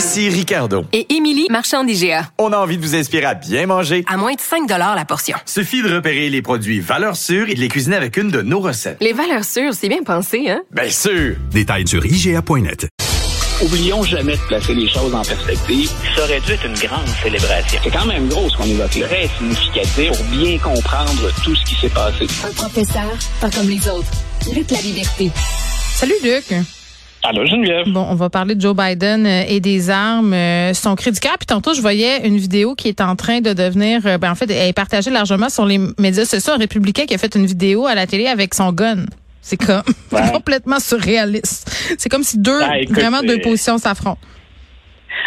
Ici Ricardo. et Émilie, marchand d'IGA. On a envie de vous inspirer à bien manger. À moins de 5 la portion. Suffit de repérer les produits valeurs sûres et de les cuisiner avec une de nos recettes. Les valeurs sûres, c'est bien pensé, hein? Bien sûr! Détails sur IGA.net. Oublions jamais de placer les choses en perspective. Ça aurait dû être une grande célébration. C'est quand même gros ce qu'on évoque là. Très significatif. Pour bien comprendre tout ce qui s'est passé. Un professeur, pas comme les autres. Luc la liberté. Salut Luc. Allô, Geneviève. Bon, on va parler de Joe Biden euh, et des armes. euh, son cri du cœur. Puis tantôt, je voyais une vidéo qui est en train de devenir... euh, Ben, en fait, elle est partagée largement sur les médias sociaux. Un républicain qui a fait une vidéo à la télé avec son gun. C'est comme Ouais. complètement surréaliste. C'est comme si deux, Ah, écoute, vraiment deux positions s'affrontent.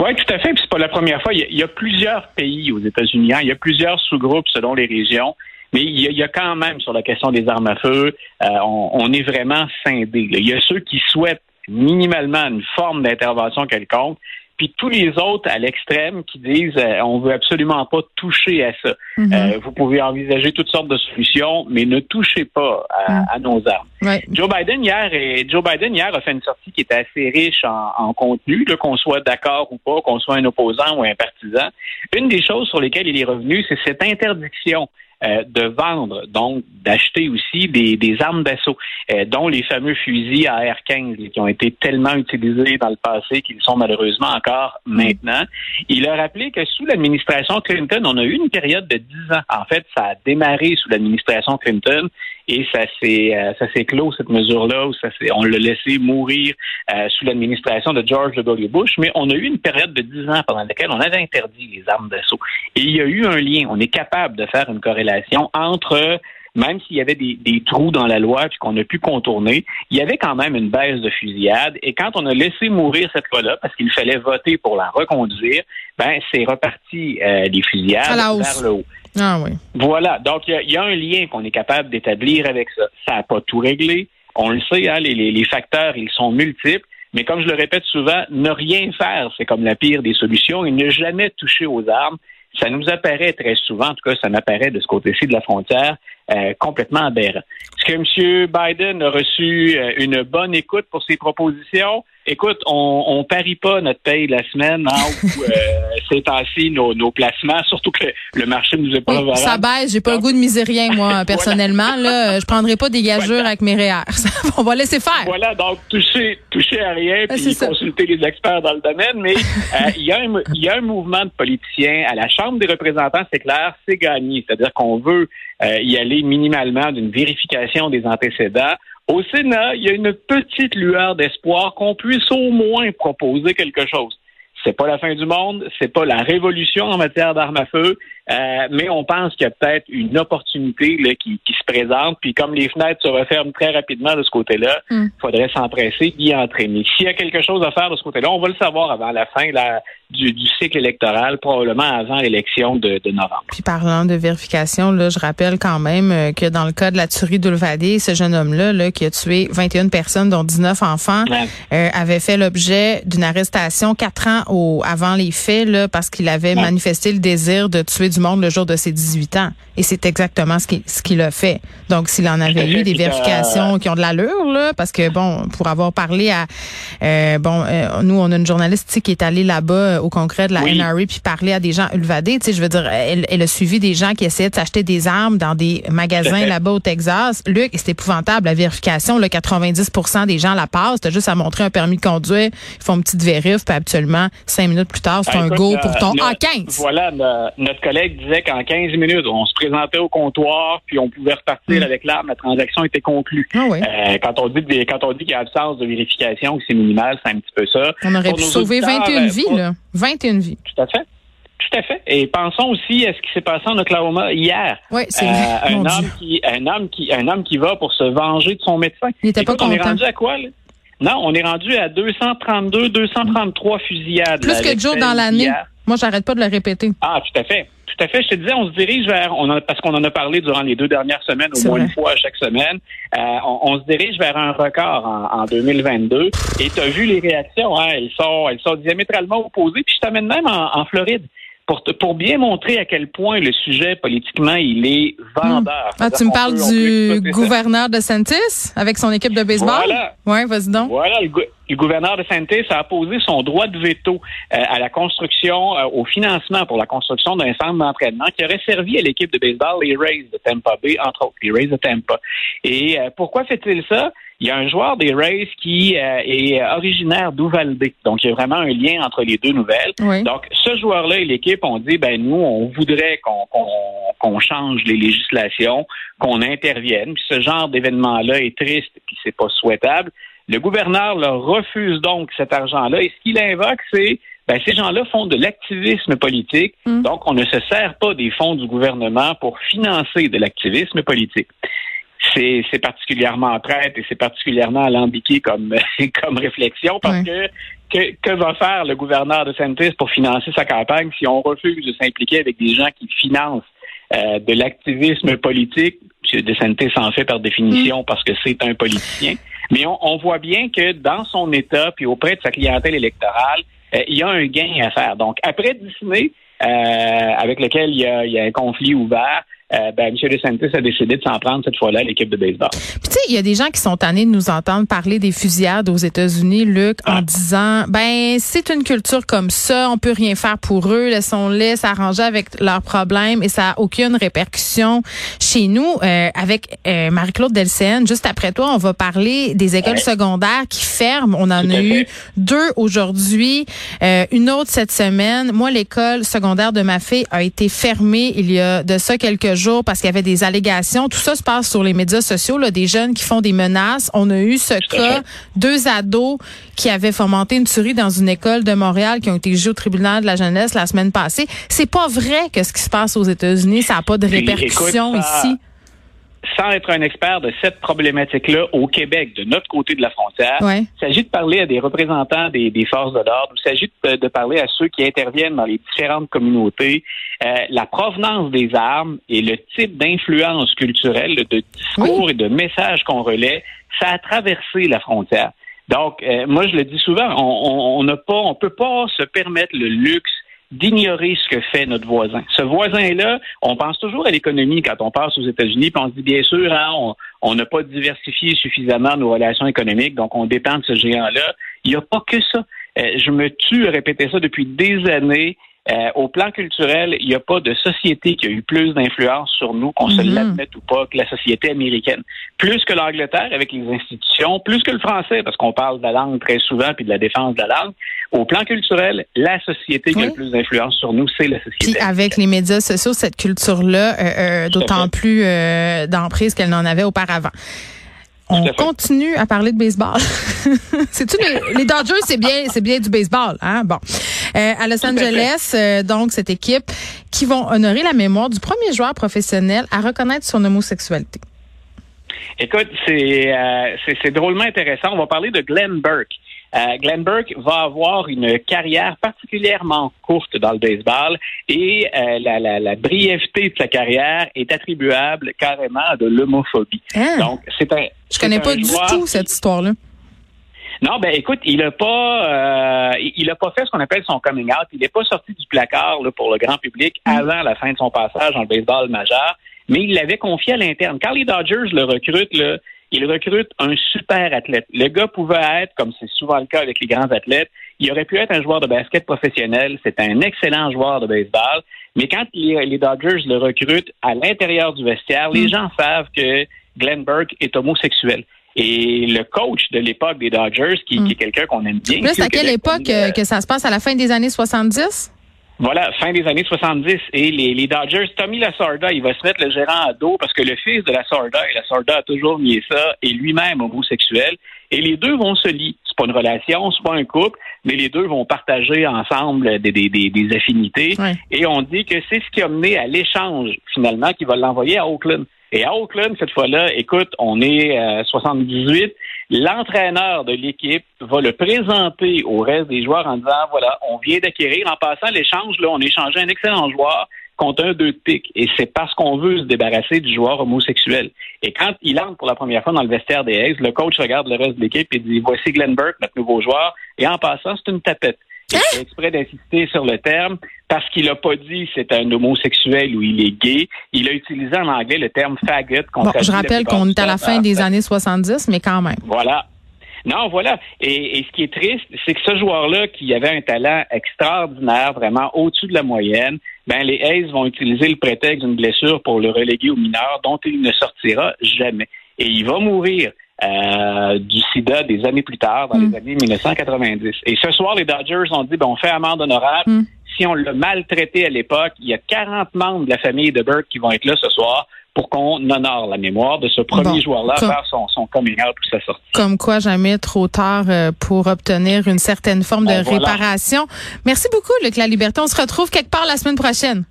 Oui, tout à fait. Puis c'est pas la première fois. Il y, a, il y a plusieurs pays aux États-Unis. hein. Il y a plusieurs sous-groupes selon les régions. Mais il y, a, il y a quand même sur la question des armes à feu, euh, on, on est vraiment scindé. là. Il y a ceux qui souhaitent minimalement une forme d'intervention quelconque, puis tous les autres à l'extrême qui disent euh, on veut absolument pas toucher à ça. Mhm. Euh, vous pouvez envisager toutes sortes de solutions, mais ne touchez pas à, Mhm. à nos armes. Ouais. Joe Biden hier est- Joe Biden hier a fait une sortie qui était assez riche en, en contenu, là, qu'on soit d'accord ou pas, qu'on soit un opposant ou un partisan. Une des choses sur lesquelles il est revenu, c'est cette interdiction euh, de vendre, donc d'acheter aussi des, des armes d'assaut, euh, dont les fameux fusils AR-15 là, qui ont été tellement utilisés dans le passé qu'ils sont malheureusement encore maintenant. Il a rappelé que sous l'administration Clinton, on a eu une période de 10 ans. En fait, ça a démarré sous l'administration Clinton et ça s'est euh, ça s'est clos cette mesure-là, ou ça on l'a laissé mourir sous l'administration de George W. Bush, mais on a eu une période de 10 ans pendant laquelle on avait interdit les armes d'assaut. Et il y a eu un lien. On est capable de faire une corrélation entre même s'il y avait des, des trous dans la loi puis qu'on a pu contourner, il y avait quand même une baisse de fusillade. Et quand on a laissé mourir cette loi-là, parce qu'il fallait voter pour la reconduire, ben c'est reparti euh, les fusillades vers le haut. Ah oui. Voilà. Donc, il y a- il y, a un lien qu'on est capable d'établir avec ça. Ça n'a pas tout réglé. On le sait, hein, les, les- les facteurs, ils sont multiples. Mais comme je le répète souvent, ne rien faire, c'est comme la pire des solutions. Et ne jamais toucher aux armes, ça nous apparaît très souvent, en tout cas, ça m'apparaît de ce côté-ci de la frontière, euh, complètement aberrant. Est-ce que M. Biden a reçu euh, une bonne écoute pour ses propositions? Écoute, on, on parie pas notre paye de la semaine hein, ou euh, ces temps-ci nos, nos placements, surtout que le marché nous est pas Oui, ça baisse. J'ai pas le goût de miser rien, moi, personnellement. Là, je prendrai pas des gageures avec mes REER. On va laisser faire. Voilà, donc toucher, toucher à rien, puis ça. consulter les experts dans le domaine. Mais euh, y, il y a un mouvement de politiciens à la Chambre des représentants, c'est clair, c'est gagné. C'est-à-dire qu'on veut euh, y aller minimalement d'une vérification des antécédents. Au Sénat, il y a une petite lueur d'espoir qu'on puisse au moins proposer quelque chose. C'est pas la fin du monde, c'est pas la révolution en matière d'armes à feu, euh, mais on pense qu'il y a peut-être une opportunité là, qui, qui se présente. Puis comme les fenêtres se referment très rapidement de ce côté-là, il Mm. faudrait s'empresser d'y entrer. Mais s'il y a quelque chose à faire de ce côté-là, on va le savoir avant la fin là, du, du cycle électoral, probablement avant l'élection de, de novembre. Puis parlant de vérification, là, je rappelle quand même euh, que dans le cas de la tuerie d'Ulvadé, ce jeune homme-là, là, qui a tué 21 personnes, dont 19 enfants, Ouais. euh, avait fait l'objet d'une arrestation quatre ans au, avant les faits, là, parce qu'il avait Ouais. manifesté le désir de tuer du monde le jour de ses 18 ans. Et c'est exactement ce qu'il ce qu'il a fait. Donc, s'il en avait eu des vérifications qui ont de l'allure, là, parce que bon, pour avoir parlé à, euh, bon, euh, nous, on a une journaliste qui est allée là-bas euh, au congrès de la Oui. NRA puis parler à des gens ulvadés. Tu sais, je veux dire, elle, elle a suivi des gens qui essayaient de s'acheter des armes dans des magasins là-bas au Texas. Luc, c'est épouvantable la vérification. Là, 90% des gens la passent. T'as juste à montrer un permis de conduire. Ils font une petite vérif, puis habituellement, cinq minutes plus tard, c'est Ah, un écoute, go pour ton notre- A15. Voilà, no- notre collègue disait qu'en 15 minutes, on se présentait au comptoir, puis on pouvait repartir Mm. avec l'arme, la transaction était conclue. Ah oui. Euh, quand on dit que des- quand on dit qu'il y a absence de vérification, que c'est minimal, c'est un petit peu ça. On aurait Pour pu sauver auditeurs, 21 euh, vies, là. 21 vies. Tout à fait. Tout à fait. Et pensons aussi à ce qui s'est passé en Oklahoma hier. Oui, c'est Euh, un Mon homme Dieu. qui un homme qui un homme qui va pour se venger de son médecin. Il était pas on est rendu à quoi là? Non, on est rendu à 232, 233 fusillades. Plus là, que Joe dans l'année. Moi, j'arrête pas de le répéter. Ah, tout à fait. Tout à fait. Je te disais, on se dirige vers, on parce qu'on en a parlé durant les deux dernières semaines, au moins vrai. une fois chaque semaine. Euh, on, on se dirige vers un record en, en 2022. Et tu as vu les réactions, hein, elles sont, elles sont diamétralement opposées. Puis je t'amène même en, en Floride pour, te- pour bien montrer à quel point le sujet politiquement il est vendeur. Ah, tu me parles peut- du ça. gouverneur de Santis avec son équipe de baseball? Voilà. Ouais, vas-y donc. Voilà, le, le gouverneur de Santis a apposé son droit de veto euh, à la construction, euh, au financement pour la construction d'un centre d'entraînement qui aurait servi à l'équipe de baseball, les Rays de Tampa Bay, entre autres, les Rays de Tampa. Et euh, pourquoi fait-il ça? Il y a un joueur des Rays qui euh, est originaire d'Uvalde. Donc, il y a vraiment un lien entre les deux nouvelles. Oui. Donc, ce joueur-là et l'équipe ont dit, ben nous, on voudrait qu'on change les législations, qu'on intervienne. Puis ce genre d'événement-là est triste, puis c'est pas souhaitable. Le gouverneur leur refuse donc cet argent-là. Et ce qu'il invoque, c'est ben, ces gens-là font de l'activisme politique. Mm. Donc, on ne se sert pas des fonds du gouvernement pour financer de l'activisme politique. C'est c'est particulièrement traite et c'est particulièrement alambiqué comme, comme réflexion parce que, que que va faire le gouverneur de Santis pour financer sa campagne si on refuse de s'impliquer avec des gens qui financent euh, de l'activisme politique? M. DeSantis en fait par définition parce que c'est un politicien. Mais on, on voit bien que dans son État puis auprès de sa clientèle électorale, euh, il y a un gain à faire. Donc, après Disney, euh, avec lequel il y, a, il y a un conflit ouvert, euh, ben, M. DeSantis a décidé de s'en prendre cette fois-là à l'équipe de baseball. Puis tu sais, il y a des gens qui sont tannés de nous entendre parler des fusillades aux États-Unis, Luc, en Ah. disant ben c'est une culture comme ça, on peut rien faire pour eux, laissons-les s'arranger avec leurs problèmes et ça a aucune répercussion chez nous. Euh, avec euh, Marie-Claude Delcène, juste après toi, on va parler des écoles Ouais. secondaires qui ferment. On en a eu deux aujourd'hui, euh, une autre cette semaine. Moi, l'école secondaire de ma fille a été fermée il y a de ça quelques jours parce qu'il y avait des allégations. Tout ça se passe sur les médias sociaux, là, des jeunes qui font des menaces. On a eu ce cas, deux ados qui avaient fomenté une tuerie dans une école de Montréal qui ont été jugés au tribunal de la jeunesse la semaine passée. C'est pas vrai que ce qui se passe aux États-Unis, ça n'a pas de répercussions écoute, ça- ici. Sans être un expert de cette problématique-là au Québec, de notre côté de la frontière, Ouais. il s'agit de parler à des représentants des, des forces de l'ordre, il s'agit de, de parler à ceux qui interviennent dans les différentes communautés, euh, la provenance des armes et le type d'influence culturelle, de discours et de messages qu'on relaie, ça a traversé la frontière. Donc, euh, moi, je le dis souvent, on on- on n'a pas, on peut pas se permettre le luxe d'ignorer ce que fait notre voisin. Ce voisin-là, on pense toujours à l'économie quand on passe aux États-Unis, puis on se dit bien sûr, hein, on- n'a pas diversifié suffisamment nos relations économiques, donc on dépend de ce géant-là. Il n'y a pas que ça. Euh, je me tue à répéter ça depuis des années. Euh, au plan culturel, il n'y a pas de société qui a eu plus d'influence sur nous, qu'on se Mhm. l'admette ou pas, que la société américaine. Plus que l'Angleterre avec les institutions, plus que le français, parce qu'on parle de la langue très souvent, puis de la défense de la langue. Au plan culturel, la société qui a le plus d'influence sur nous, c'est la société. Puis avec les médias sociaux, cette culture-là, euh, euh, d'autant plus euh, d'emprise qu'elle n'en avait auparavant. On continue à parler de baseball. C'est-tu les, les Dodgers, c'est bien, c'est bien du baseball, hein? Bon. Euh, à Los Angeles, euh, donc, cette équipe qui vont honorer la mémoire du premier joueur professionnel à reconnaître son homosexualité. Écoute, c'est euh, drôlement intéressant. On va parler de Glenn Burke. Euh, Glenn Burke va avoir une carrière particulièrement courte dans le baseball et euh, la, la, la brièveté de sa carrière est attribuable carrément à de l'homophobie. Hein? Donc, c'est un. Je connais pas du tout cette histoire-là. Non, ben écoute, il a pas, euh, il a pas fait ce qu'on appelle son coming out. Il n'est pas sorti du placard là, pour le grand public avant la fin de son passage dans le baseball majeur, mais il l'avait confié à l'interne. Quand les Dodgers le recrutent, là, ils recrutent un super athlète. Le gars pouvait être, comme c'est souvent le cas avec les grands athlètes, il aurait pu être un joueur de basket professionnel. C'est un excellent joueur de baseball. Mais quand les, les Dodgers le recrutent à l'intérieur du vestiaire, les gens savent que Glenn Burke est homosexuel. Et le coach de l'époque des Dodgers, qui, qui est quelqu'un qu'on aime bien. Au à quelle époque est, euh, que ça se passe? À la fin des années 70? Voilà, fin des années 70. Et les, les Dodgers, Tommy Lasorda, il va se mettre le gérant à dos parce que le fils de Lasorda, et Lasorda a toujours nié ça, est lui-même homosexuel. Et les deux vont se lier. C'est pas une relation, c'est pas un couple, mais les deux vont partager ensemble des, des, des, des affinités. Et on dit que c'est ce qui a mené à l'échange, finalement, qui va l'envoyer à Oakland. Et à Oakland, cette fois-là, écoute, on est à 78. L'entraîneur de l'équipe va le présenter au reste des joueurs en disant, voilà, on vient d'acquérir. En passant l'échange, là, on a échangé un excellent joueur contre un deux de pique. Et c'est parce qu'on veut se débarrasser du joueur homosexuel. Et quand il entre pour la première fois dans le vestiaire des A's, le coach regarde le reste de l'équipe et dit, voici Glenn Burke, notre nouveau joueur. Et en passant, c'est une tapette. Il fait exprès d'insister sur le terme parce qu'il n'a pas dit c'est un homosexuel ou il est gay. Il a utilisé en anglais le terme faggot. Bon, je rappelle qu'on est à la fin des années 70, mais quand même. Voilà. Non, voilà. Et, et ce qui est triste, c'est que ce joueur-là, qui avait un talent extraordinaire, vraiment au-dessus de la moyenne, ben les A's vont utiliser le prétexte d'une blessure pour le reléguer aux mineurs, dont il ne sortira jamais. Et il va mourir. Euh, du sida des années plus tard, dans Mm. les années 1990. Et ce soir, les Dodgers ont dit, ben, on fait amende honorable. Mm. Si on l'a maltraité à l'époque, il y a 40 membres de la famille de Burke qui vont être là ce soir pour qu'on honore la mémoire de ce premier Bon. joueur-là à Comme- faire son, son coming out ou sa sortie. Comme quoi, jamais trop tard euh, pour obtenir une certaine forme de voilà. réparation. Merci beaucoup, Luc La Liberté. On se retrouve quelque part la semaine prochaine.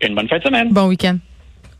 Une bonne fin de semaine. Bon week-end.